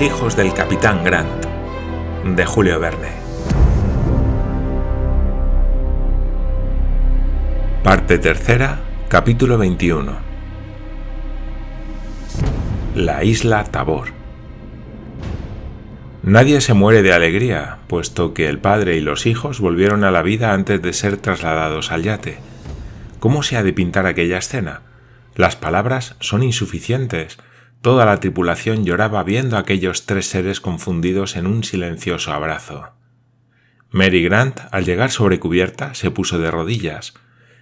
Hijos del capitán Grant, de Julio Verne. Parte tercera, capítulo 21. La isla Tabor. Nadie se muere de alegría, puesto que el padre y los hijos volvieron a la vida antes de ser trasladados al yate. ¿Cómo se ha de pintar aquella escena? Las palabras son insuficientes. Toda la tripulación lloraba viendo a aquellos tres seres confundidos en un silencioso abrazo. Mary Grant, al llegar sobre cubierta, se puso de rodillas.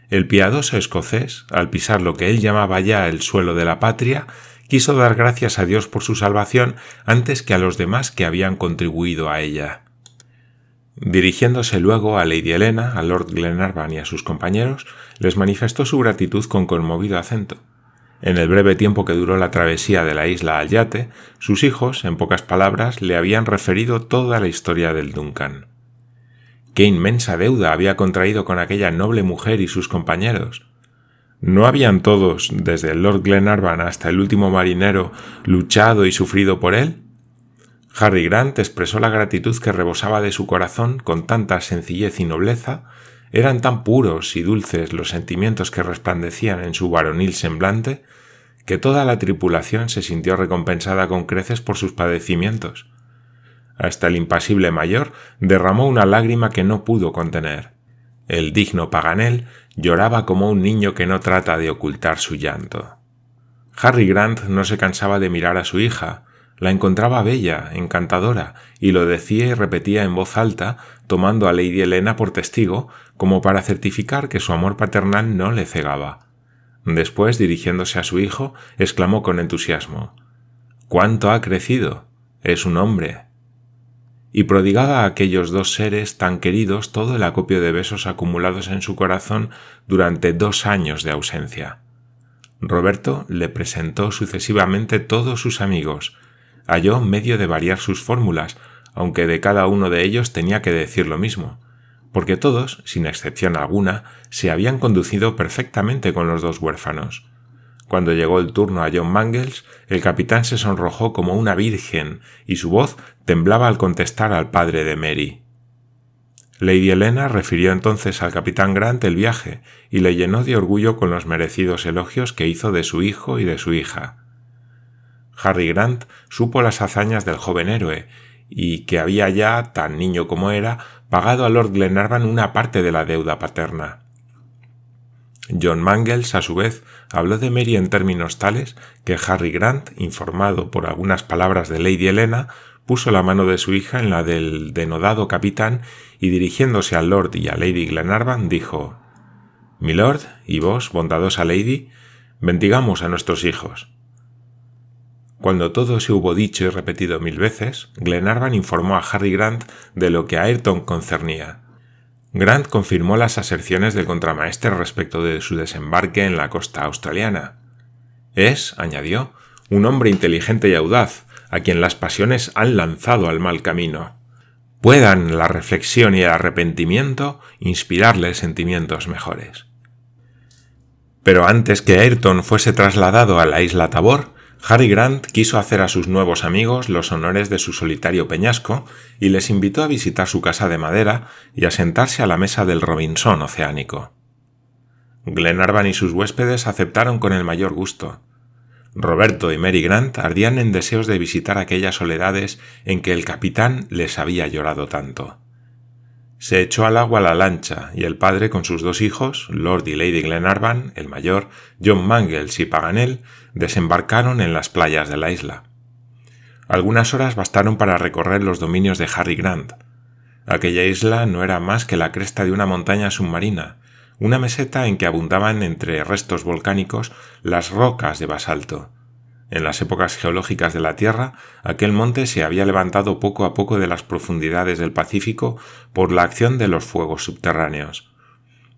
El piadoso escocés, al pisar lo que él llamaba ya el suelo de la patria, quiso dar gracias a Dios por su salvación antes que a los demás que habían contribuido a ella. Dirigiéndose luego a Lady Helena, a Lord Glenarvan y a sus compañeros, les manifestó su gratitud con conmovido acento. En el breve tiempo que duró la travesía de la isla al yate, sus hijos, en pocas palabras, le habían referido toda la historia del Duncan. Qué inmensa deuda había contraído con aquella noble mujer y sus compañeros. ¿No habían todos, desde el Lord Glenarvan hasta el último marinero, luchado y sufrido por él? Harry Grant expresó la gratitud que rebosaba de su corazón con tanta sencillez y nobleza, eran tan puros y dulces los sentimientos que resplandecían en su varonil semblante, que toda la tripulación se sintió recompensada con creces por sus padecimientos. Hasta el impasible mayor derramó una lágrima que no pudo contener. El digno Paganel lloraba como un niño que no trata de ocultar su llanto. Harry Grant no se cansaba de mirar a su hija, la encontraba bella, encantadora, y lo decía y repetía en voz alta, tomando a Lady Helena por testigo, como para certificar que su amor paternal no le cegaba. Después, dirigiéndose a su hijo, exclamó con entusiasmo ¿Cuánto ha crecido? Es un hombre. Y prodigaba a aquellos dos seres tan queridos todo el acopio de besos acumulados en su corazón durante dos años de ausencia. Roberto le presentó sucesivamente todos sus amigos, halló medio de variar sus fórmulas, aunque de cada uno de ellos tenía que decir lo mismo, porque todos, sin excepción alguna, se habían conducido perfectamente con los dos huérfanos. Cuando llegó el turno a John Mangles, el capitán se sonrojó como una virgen y su voz temblaba al contestar al padre de Mary. Lady Helena refirió entonces al capitán Grant el viaje y le llenó de orgullo con los merecidos elogios que hizo de su hijo y de su hija. Harry Grant supo las hazañas del joven héroe y que había ya, tan niño como era, pagado a Lord Glenarvan una parte de la deuda paterna. John Mangles, a su vez, habló de Mary en términos tales que Harry Grant, informado por algunas palabras de Lady Helena, puso la mano de su hija en la del denodado capitán y dirigiéndose al Lord y a Lady Glenarvan dijo Milord, y vos, bondadosa Lady, bendigamos a nuestros hijos. Cuando todo se hubo dicho y repetido mil veces, Glenarvan informó a Harry Grant de lo que a Ayrton concernía. Grant confirmó las aserciones del contramaestre respecto de su desembarque en la costa australiana. Es, añadió, un hombre inteligente y audaz, a quien las pasiones han lanzado al mal camino. Puedan la reflexión y el arrepentimiento inspirarle sentimientos mejores. Pero antes que Ayrton fuese trasladado a la isla Tabor, Harry Grant quiso hacer a sus nuevos amigos los honores de su solitario peñasco y les invitó a visitar su casa de madera y a sentarse a la mesa del Robinson oceánico. Glenarvan y sus huéspedes aceptaron con el mayor gusto. Roberto y Mary Grant ardían en deseos de visitar aquellas soledades en que el capitán les había llorado tanto. Se echó al agua la lancha y el padre con sus dos hijos, Lord y Lady Glenarvan, el mayor, John Mangles y Paganel, desembarcaron en las playas de la isla. Algunas horas bastaron para recorrer los dominios de Harry Grant. Aquella isla no era más que la cresta de una montaña submarina, una meseta en que abundaban entre restos volcánicos las rocas de basalto, en las épocas geológicas de la Tierra, aquel monte se había levantado poco a poco de las profundidades del Pacífico por la acción de los fuegos subterráneos.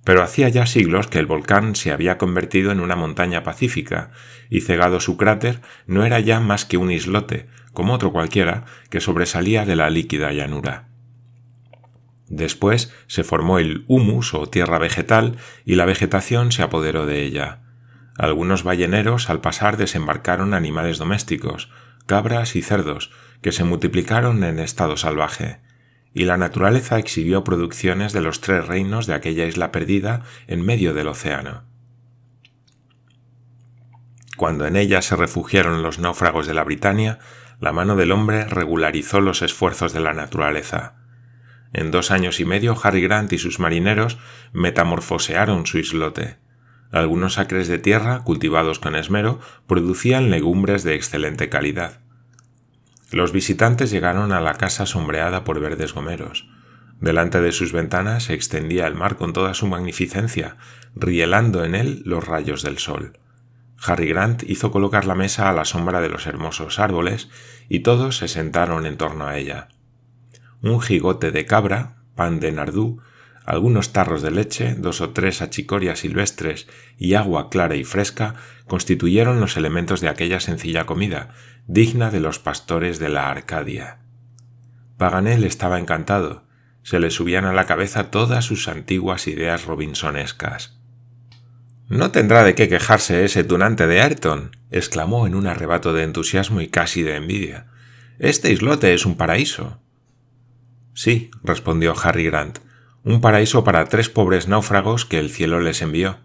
Pero hacía ya siglos que el volcán se había convertido en una montaña pacífica, y cegado su cráter no era ya más que un islote, como otro cualquiera, que sobresalía de la líquida llanura. Después se formó el humus o tierra vegetal y la vegetación se apoderó de ella. Algunos balleneros al pasar desembarcaron animales domésticos, cabras y cerdos, que se multiplicaron en estado salvaje, y la naturaleza exhibió producciones de los tres reinos de aquella isla perdida en medio del océano. Cuando en ella se refugiaron los náufragos de la Britania, la mano del hombre regularizó los esfuerzos de la naturaleza. En dos años y medio Harry Grant y sus marineros metamorfosearon su islote. Algunos acres de tierra, cultivados con esmero, producían legumbres de excelente calidad. Los visitantes llegaron a la casa sombreada por verdes gomeros. Delante de sus ventanas se extendía el mar con toda su magnificencia, rielando en él los rayos del sol. Harry Grant hizo colocar la mesa a la sombra de los hermosos árboles y todos se sentaron en torno a ella. Un jigote de cabra, pan de nardú, algunos tarros de leche, dos o tres achicorias silvestres y agua clara y fresca constituyeron los elementos de aquella sencilla comida, digna de los pastores de la Arcadia. Paganel estaba encantado, se le subían a la cabeza todas sus antiguas ideas robinsonescas. No tendrá de qué quejarse ese tunante de Ayrton, exclamó en un arrebato de entusiasmo y casi de envidia. Este islote es un paraíso. Sí, respondió Harry Grant, un paraíso para tres pobres náufragos que el cielo les envió.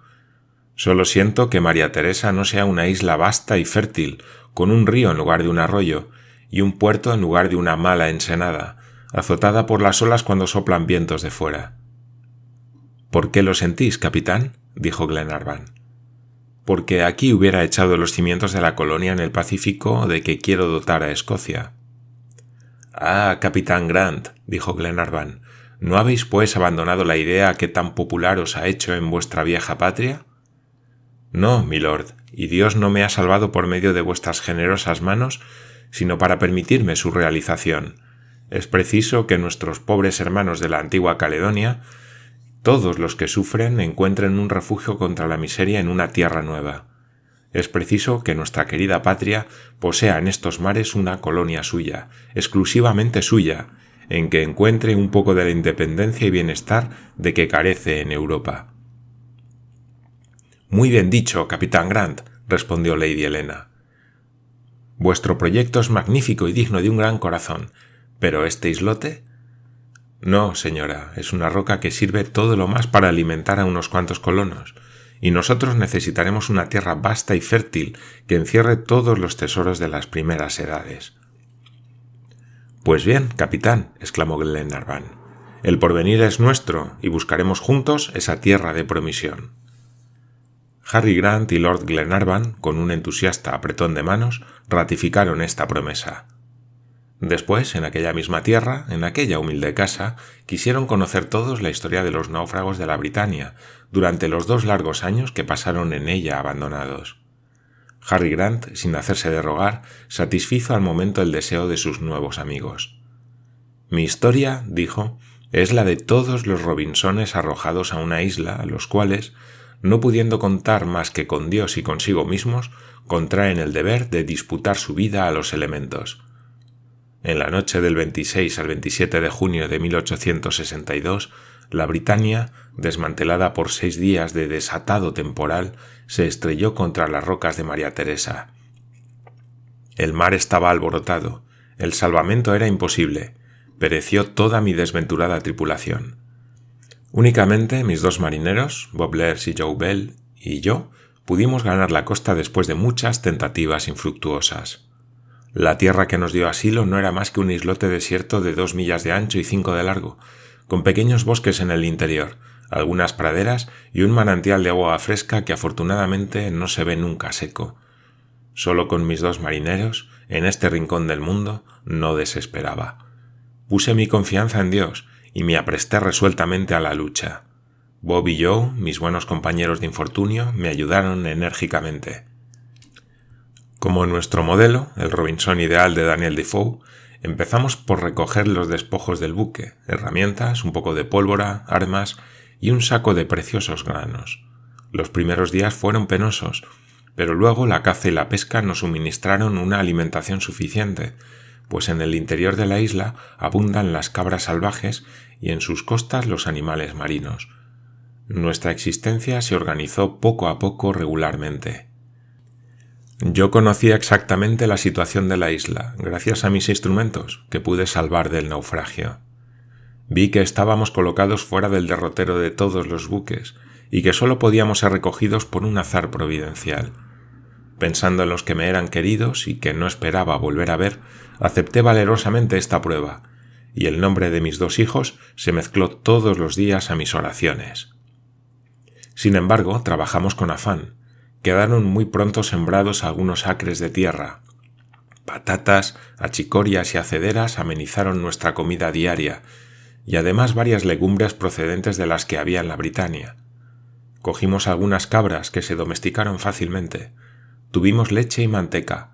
Solo siento que María Teresa no sea una isla vasta y fértil, con un río en lugar de un arroyo, y un puerto en lugar de una mala ensenada, azotada por las olas cuando soplan vientos de fuera. ¿Por qué lo sentís, capitán? dijo Glenarvan. Porque aquí hubiera echado los cimientos de la colonia en el Pacífico de que quiero dotar a Escocia. Ah, capitán Grant, dijo Glenarvan, ¿no habéis pues abandonado la idea que tan popular os ha hecho en vuestra vieja patria? No, milord, y Dios no me ha salvado por medio de vuestras generosas manos, sino para permitirme su realización. Es preciso que nuestros pobres hermanos de la antigua Caledonia todos los que sufren encuentren un refugio contra la miseria en una tierra nueva. Es preciso que nuestra querida patria posea en estos mares una colonia suya, exclusivamente suya, en que encuentre un poco de la independencia y bienestar de que carece en Europa. Muy bien dicho, capitán Grant, respondió Lady Helena. Vuestro proyecto es magnífico y digno de un gran corazón, pero este islote no, señora, es una roca que sirve todo lo más para alimentar a unos cuantos colonos, y nosotros necesitaremos una tierra vasta y fértil que encierre todos los tesoros de las primeras edades. Pues bien, capitán, exclamó Glenarvan, el porvenir es nuestro y buscaremos juntos esa tierra de promisión. Harry Grant y Lord Glenarvan, con un entusiasta apretón de manos, ratificaron esta promesa. Después, en aquella misma tierra, en aquella humilde casa, quisieron conocer todos la historia de los náufragos de la Britania durante los dos largos años que pasaron en ella abandonados. Harry Grant, sin hacerse de rogar, satisfizo al momento el deseo de sus nuevos amigos. Mi historia, dijo, es la de todos los Robinsones arrojados a una isla, los cuales, no pudiendo contar más que con Dios y consigo mismos, contraen el deber de disputar su vida a los elementos en la noche del 26 al 27 de junio de 1862, la Britania, desmantelada por seis días de desatado temporal, se estrelló contra las rocas de María Teresa. El mar estaba alborotado, el salvamento era imposible, pereció toda mi desventurada tripulación. Únicamente mis dos marineros, Bob y Joe Bell, y yo, pudimos ganar la costa después de muchas tentativas infructuosas. La tierra que nos dio asilo no era más que un islote desierto de dos millas de ancho y cinco de largo, con pequeños bosques en el interior, algunas praderas y un manantial de agua fresca que afortunadamente no se ve nunca seco. Solo con mis dos marineros, en este rincón del mundo, no desesperaba. Puse mi confianza en Dios y me apresté resueltamente a la lucha. Bob y yo, mis buenos compañeros de infortunio, me ayudaron enérgicamente. Como nuestro modelo, el Robinson ideal de Daniel Defoe, empezamos por recoger los despojos del buque, herramientas, un poco de pólvora, armas y un saco de preciosos granos. Los primeros días fueron penosos, pero luego la caza y la pesca nos suministraron una alimentación suficiente, pues en el interior de la isla abundan las cabras salvajes y en sus costas los animales marinos. Nuestra existencia se organizó poco a poco regularmente. Yo conocía exactamente la situación de la isla, gracias a mis instrumentos, que pude salvar del naufragio. Vi que estábamos colocados fuera del derrotero de todos los buques, y que sólo podíamos ser recogidos por un azar providencial. Pensando en los que me eran queridos y que no esperaba volver a ver, acepté valerosamente esta prueba, y el nombre de mis dos hijos se mezcló todos los días a mis oraciones. Sin embargo, trabajamos con afán. Quedaron muy pronto sembrados algunos acres de tierra. Patatas, achicorias y acederas amenizaron nuestra comida diaria, y además varias legumbres procedentes de las que había en la Britania. Cogimos algunas cabras que se domesticaron fácilmente. Tuvimos leche y manteca,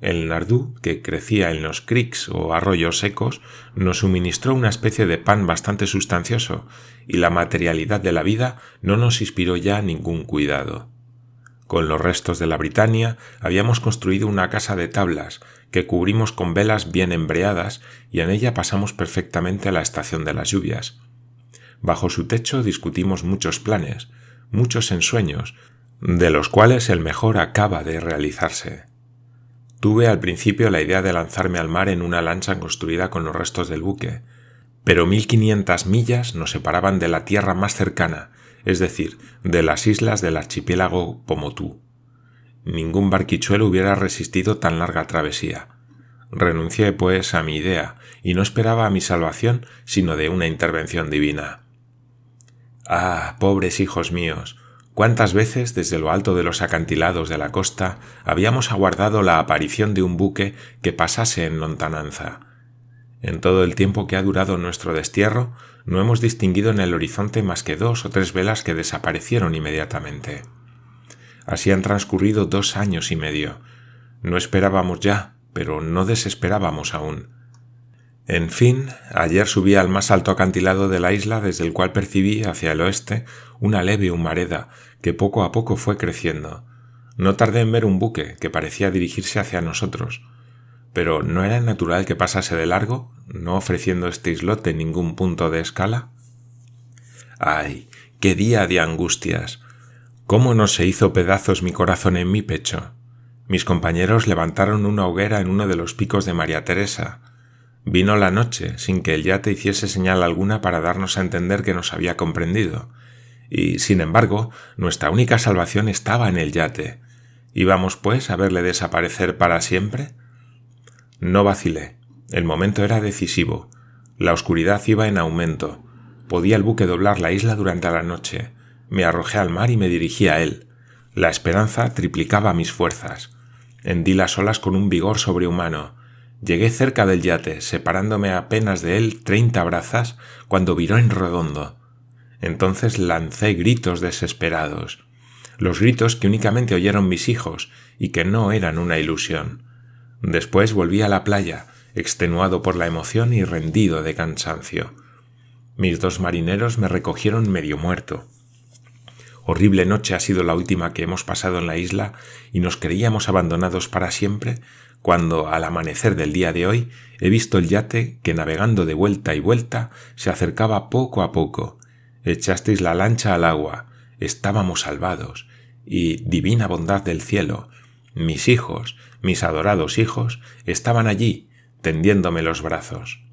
el nardú, que crecía en los creeks o arroyos secos, nos suministró una especie de pan bastante sustancioso, y la materialidad de la vida no nos inspiró ya ningún cuidado. Con los restos de la Britania habíamos construido una casa de tablas, que cubrimos con velas bien embreadas, y en ella pasamos perfectamente la estación de las lluvias. Bajo su techo discutimos muchos planes, muchos ensueños, de los cuales el mejor acaba de realizarse. Tuve al principio la idea de lanzarme al mar en una lancha construida con los restos del buque, pero 1500 millas nos separaban de la tierra más cercana, es decir, de las islas del archipiélago Pomotú. Ningún barquichuelo hubiera resistido tan larga travesía. Renuncié, pues, a mi idea, y no esperaba a mi salvación sino de una intervención divina. Ah, pobres hijos míos, ¿Cuántas veces desde lo alto de los acantilados de la costa habíamos aguardado la aparición de un buque que pasase en lontananza? En todo el tiempo que ha durado nuestro destierro, no hemos distinguido en el horizonte más que dos o tres velas que desaparecieron inmediatamente. Así han transcurrido dos años y medio. No esperábamos ya, pero no desesperábamos aún. En fin, ayer subí al más alto acantilado de la isla desde el cual percibí hacia el oeste una leve humareda que poco a poco fue creciendo. No tardé en ver un buque que parecía dirigirse hacia nosotros. Pero ¿no era natural que pasase de largo, no ofreciendo este islote ningún punto de escala? ¡Ay! ¡Qué día de angustias! ¿Cómo no se hizo pedazos mi corazón en mi pecho? Mis compañeros levantaron una hoguera en uno de los picos de María Teresa. Vino la noche sin que el yate hiciese señal alguna para darnos a entender que nos había comprendido, y, sin embargo, nuestra única salvación estaba en el yate. ¿Íbamos, pues, a verle desaparecer para siempre? No vacilé. El momento era decisivo. La oscuridad iba en aumento. Podía el buque doblar la isla durante la noche. Me arrojé al mar y me dirigí a él. La esperanza triplicaba mis fuerzas. Hendí las olas con un vigor sobrehumano. Llegué cerca del yate, separándome apenas de él treinta brazas, cuando viró en redondo. Entonces lancé gritos desesperados, los gritos que únicamente oyeron mis hijos y que no eran una ilusión. Después volví a la playa, extenuado por la emoción y rendido de cansancio. Mis dos marineros me recogieron medio muerto. Horrible noche ha sido la última que hemos pasado en la isla y nos creíamos abandonados para siempre cuando al amanecer del día de hoy he visto el yate que navegando de vuelta y vuelta se acercaba poco a poco, echasteis la lancha al agua, estábamos salvados, y divina bondad del cielo, mis hijos, mis adorados hijos, estaban allí, tendiéndome los brazos.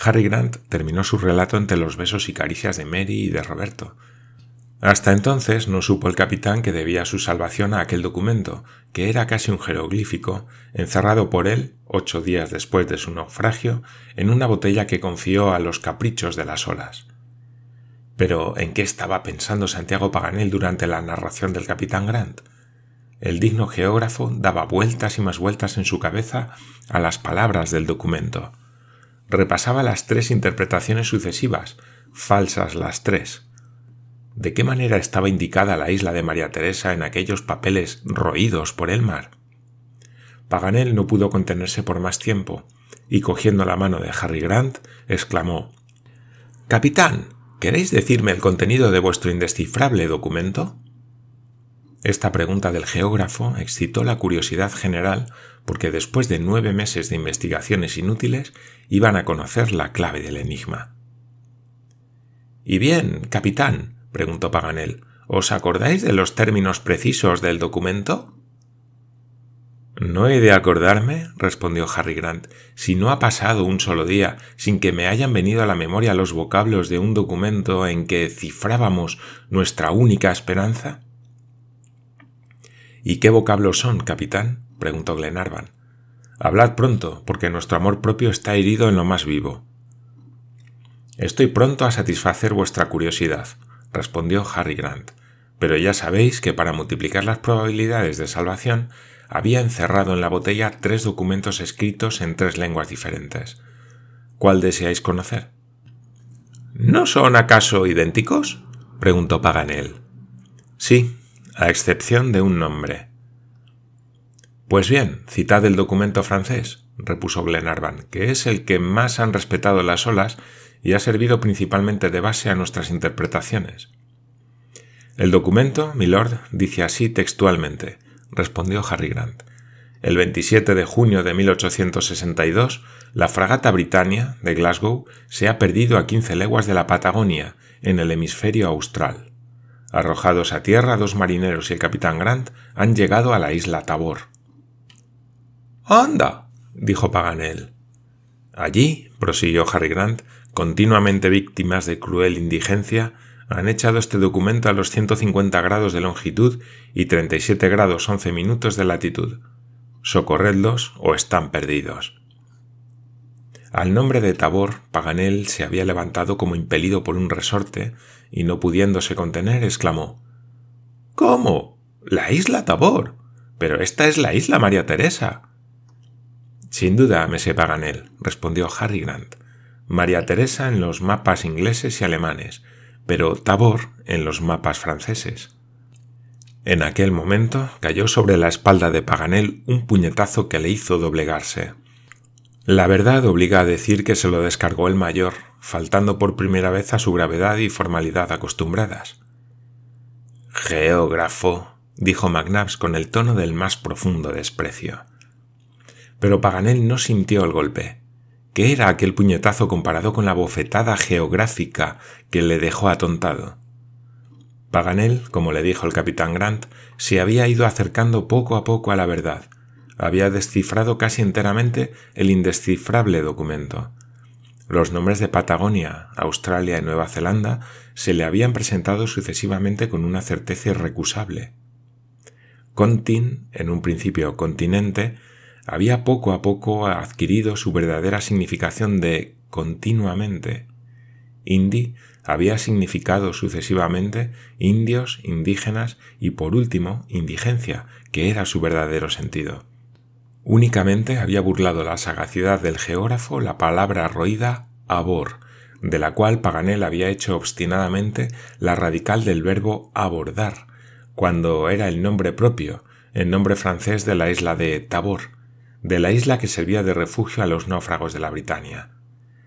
Harry Grant terminó su relato entre los besos y caricias de Mary y de Roberto. Hasta entonces no supo el capitán que debía su salvación a aquel documento, que era casi un jeroglífico, encerrado por él, ocho días después de su naufragio, en una botella que confió a los caprichos de las olas. Pero ¿en qué estaba pensando Santiago Paganel durante la narración del capitán Grant? El digno geógrafo daba vueltas y más vueltas en su cabeza a las palabras del documento. Repasaba las tres interpretaciones sucesivas, falsas las tres, de qué manera estaba indicada la isla de María Teresa en aquellos papeles roídos por el mar. Paganel no pudo contenerse por más tiempo, y cogiendo la mano de Harry Grant, exclamó Capitán, ¿queréis decirme el contenido de vuestro indescifrable documento? Esta pregunta del geógrafo excitó la curiosidad general porque después de nueve meses de investigaciones inútiles iban a conocer la clave del enigma. Y bien, capitán, preguntó Paganel, ¿Os acordáis de los términos precisos del documento? No he de acordarme, respondió Harry Grant, si no ha pasado un solo día sin que me hayan venido a la memoria los vocablos de un documento en que cifrábamos nuestra única esperanza. ¿Y qué vocablos son, capitán? preguntó Glenarvan. Hablad pronto, porque nuestro amor propio está herido en lo más vivo. Estoy pronto a satisfacer vuestra curiosidad, respondió Harry Grant, pero ya sabéis que para multiplicar las probabilidades de salvación había encerrado en la botella tres documentos escritos en tres lenguas diferentes. ¿Cuál deseáis conocer? ¿No son acaso idénticos? preguntó Paganel. Sí, a excepción de un nombre. Pues bien, citad el documento francés, repuso Glenarvan, que es el que más han respetado las olas y ha servido principalmente de base a nuestras interpretaciones. El documento, milord, dice así textualmente respondió Harry Grant. El 27 de junio de 1862, la fragata Britannia de Glasgow se ha perdido a 15 leguas de la Patagonia, en el hemisferio austral. Arrojados a tierra, dos marineros y el capitán Grant han llegado a la isla Tabor. ¡Anda! dijo Paganel. Allí, prosiguió Harry Grant, continuamente víctimas de cruel indigencia, han echado este documento a los 150 grados de longitud y 37 grados 11 minutos de latitud. Socorredlos o están perdidos. Al nombre de Tabor, Paganel se había levantado como impelido por un resorte y no pudiéndose contener, exclamó ¿Cómo? La isla Tabor. Pero esta es la isla María Teresa. Sin duda, Mese Paganel, respondió Harry Grant. María Teresa en los mapas ingleses y alemanes, pero Tabor en los mapas franceses. En aquel momento cayó sobre la espalda de Paganel un puñetazo que le hizo doblegarse. La verdad obliga a decir que se lo descargó el mayor, faltando por primera vez a su gravedad y formalidad acostumbradas. Geógrafo, dijo McNabbs con el tono del más profundo desprecio. Pero Paganel no sintió el golpe. ¿Qué era aquel puñetazo comparado con la bofetada geográfica que le dejó atontado? Paganel, como le dijo el capitán Grant, se había ido acercando poco a poco a la verdad. Había descifrado casi enteramente el indescifrable documento. Los nombres de Patagonia, Australia y Nueva Zelanda se le habían presentado sucesivamente con una certeza irrecusable. Contin, en un principio continente, había poco a poco adquirido su verdadera significación de continuamente. Indi había significado sucesivamente indios, indígenas y por último indigencia, que era su verdadero sentido. Únicamente había burlado la sagacidad del geógrafo la palabra roída abor, de la cual Paganel había hecho obstinadamente la radical del verbo abordar, cuando era el nombre propio, el nombre francés de la isla de Tabor, de la isla que servía de refugio a los náufragos de la Britania.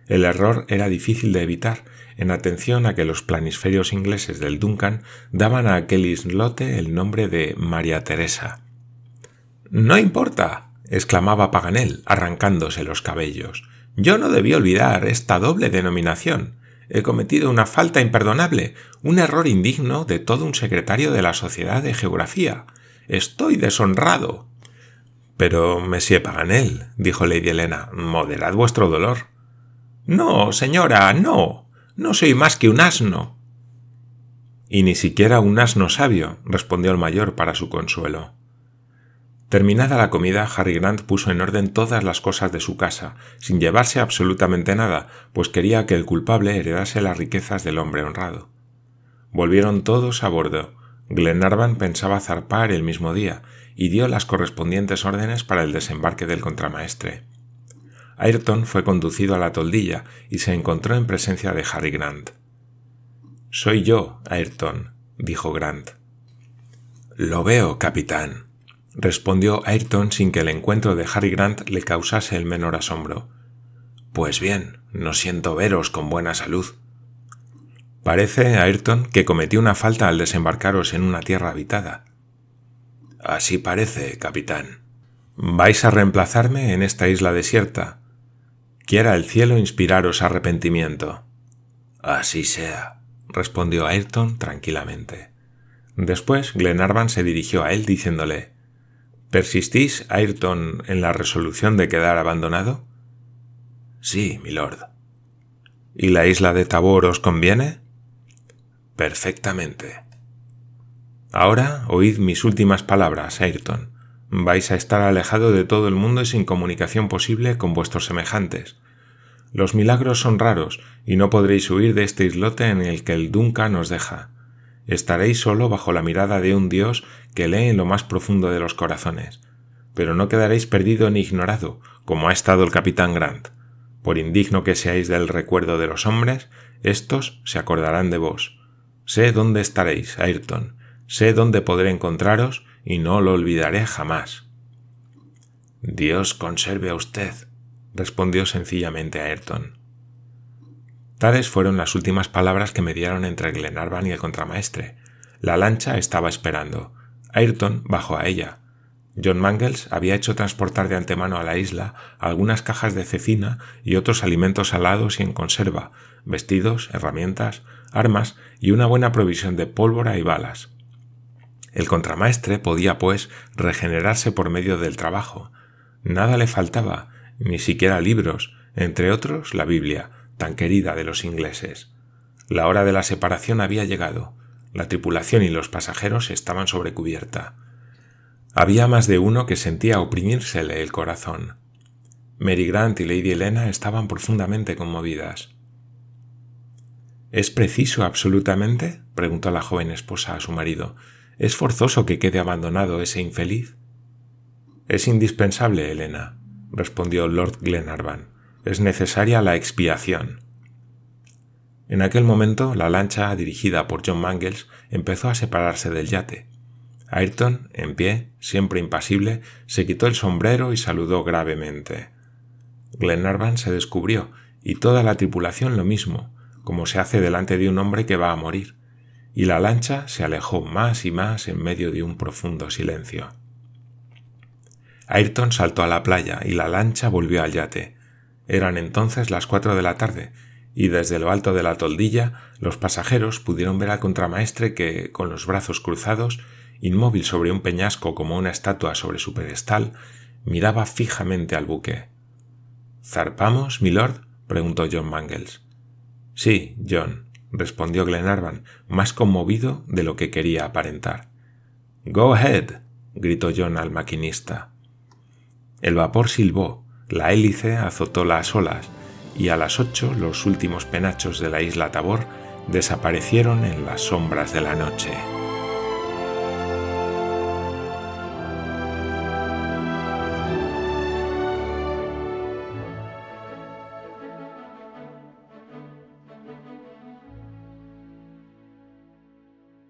El error era difícil de evitar, en atención a que los planisferios ingleses del Duncan daban a aquel islote el nombre de María Teresa. No importa, exclamaba Paganel, arrancándose los cabellos. Yo no debí olvidar esta doble denominación. He cometido una falta imperdonable, un error indigno de todo un secretario de la Sociedad de Geografía. Estoy deshonrado. Pero, Monsieur Paganel, dijo Lady Helena, moderad vuestro dolor. No, señora, no. No soy más que un asno. Y ni siquiera un asno sabio, respondió el mayor para su consuelo. Terminada la comida, Harry Grant puso en orden todas las cosas de su casa, sin llevarse absolutamente nada, pues quería que el culpable heredase las riquezas del hombre honrado. Volvieron todos a bordo. Glenarvan pensaba zarpar el mismo día, y dio las correspondientes órdenes para el desembarque del contramaestre. Ayrton fue conducido a la toldilla y se encontró en presencia de Harry Grant. Soy yo, Ayrton, dijo Grant. Lo veo, capitán, respondió Ayrton sin que el encuentro de Harry Grant le causase el menor asombro. Pues bien, no siento veros con buena salud. Parece, Ayrton, que cometí una falta al desembarcaros en una tierra habitada. Así parece, capitán. ¿Vais a reemplazarme en esta isla desierta? Quiera el cielo inspiraros arrepentimiento. Así sea, respondió Ayrton tranquilamente. Después Glenarvan se dirigió a él diciéndole ¿Persistís, Ayrton, en la resolución de quedar abandonado? Sí, milord. ¿Y la isla de Tabor os conviene? Perfectamente. Ahora oíd mis últimas palabras, Ayrton. Vais a estar alejado de todo el mundo y sin comunicación posible con vuestros semejantes. Los milagros son raros y no podréis huir de este islote en el que el Duncan nos deja. Estaréis solo bajo la mirada de un Dios que lee en lo más profundo de los corazones. Pero no quedaréis perdido ni ignorado, como ha estado el capitán Grant. Por indigno que seáis del recuerdo de los hombres, éstos se acordarán de vos. Sé dónde estaréis, Ayrton, sé dónde podré encontraros y no lo olvidaré jamás. Dios conserve a usted, respondió sencillamente Ayrton. Tales fueron las últimas palabras que me dieron entre Glenarvan y el contramaestre. La lancha estaba esperando. Ayrton bajó a ella. John Mangles había hecho transportar de antemano a la isla algunas cajas de cecina y otros alimentos salados y en conserva, vestidos, herramientas, armas y una buena provisión de pólvora y balas. El contramaestre podía, pues, regenerarse por medio del trabajo. Nada le faltaba, ni siquiera libros, entre otros la Biblia, tan querida de los ingleses. La hora de la separación había llegado. La tripulación y los pasajeros estaban sobre cubierta. Había más de uno que sentía oprimírsele el corazón. Mary Grant y Lady Helena estaban profundamente conmovidas. ¿Es preciso absolutamente? preguntó la joven esposa a su marido. ¿Es forzoso que quede abandonado ese infeliz? Es indispensable, Helena, respondió Lord Glenarvan es necesaria la expiación. En aquel momento la lancha dirigida por John Mangles empezó a separarse del yate. Ayrton, en pie, siempre impasible, se quitó el sombrero y saludó gravemente. Glenarvan se descubrió y toda la tripulación lo mismo, como se hace delante de un hombre que va a morir, y la lancha se alejó más y más en medio de un profundo silencio. Ayrton saltó a la playa y la lancha volvió al yate. Eran entonces las cuatro de la tarde, y desde lo alto de la toldilla los pasajeros pudieron ver al contramaestre que, con los brazos cruzados, inmóvil sobre un peñasco como una estatua sobre su pedestal, miraba fijamente al buque. ¿Zarpamos, milord? preguntó John Mangles. Sí, John, respondió Glenarvan, más conmovido de lo que quería aparentar. Go ahead, gritó John al maquinista. El vapor silbó, la hélice azotó las olas y a las ocho los últimos penachos de la isla Tabor desaparecieron en las sombras de la noche.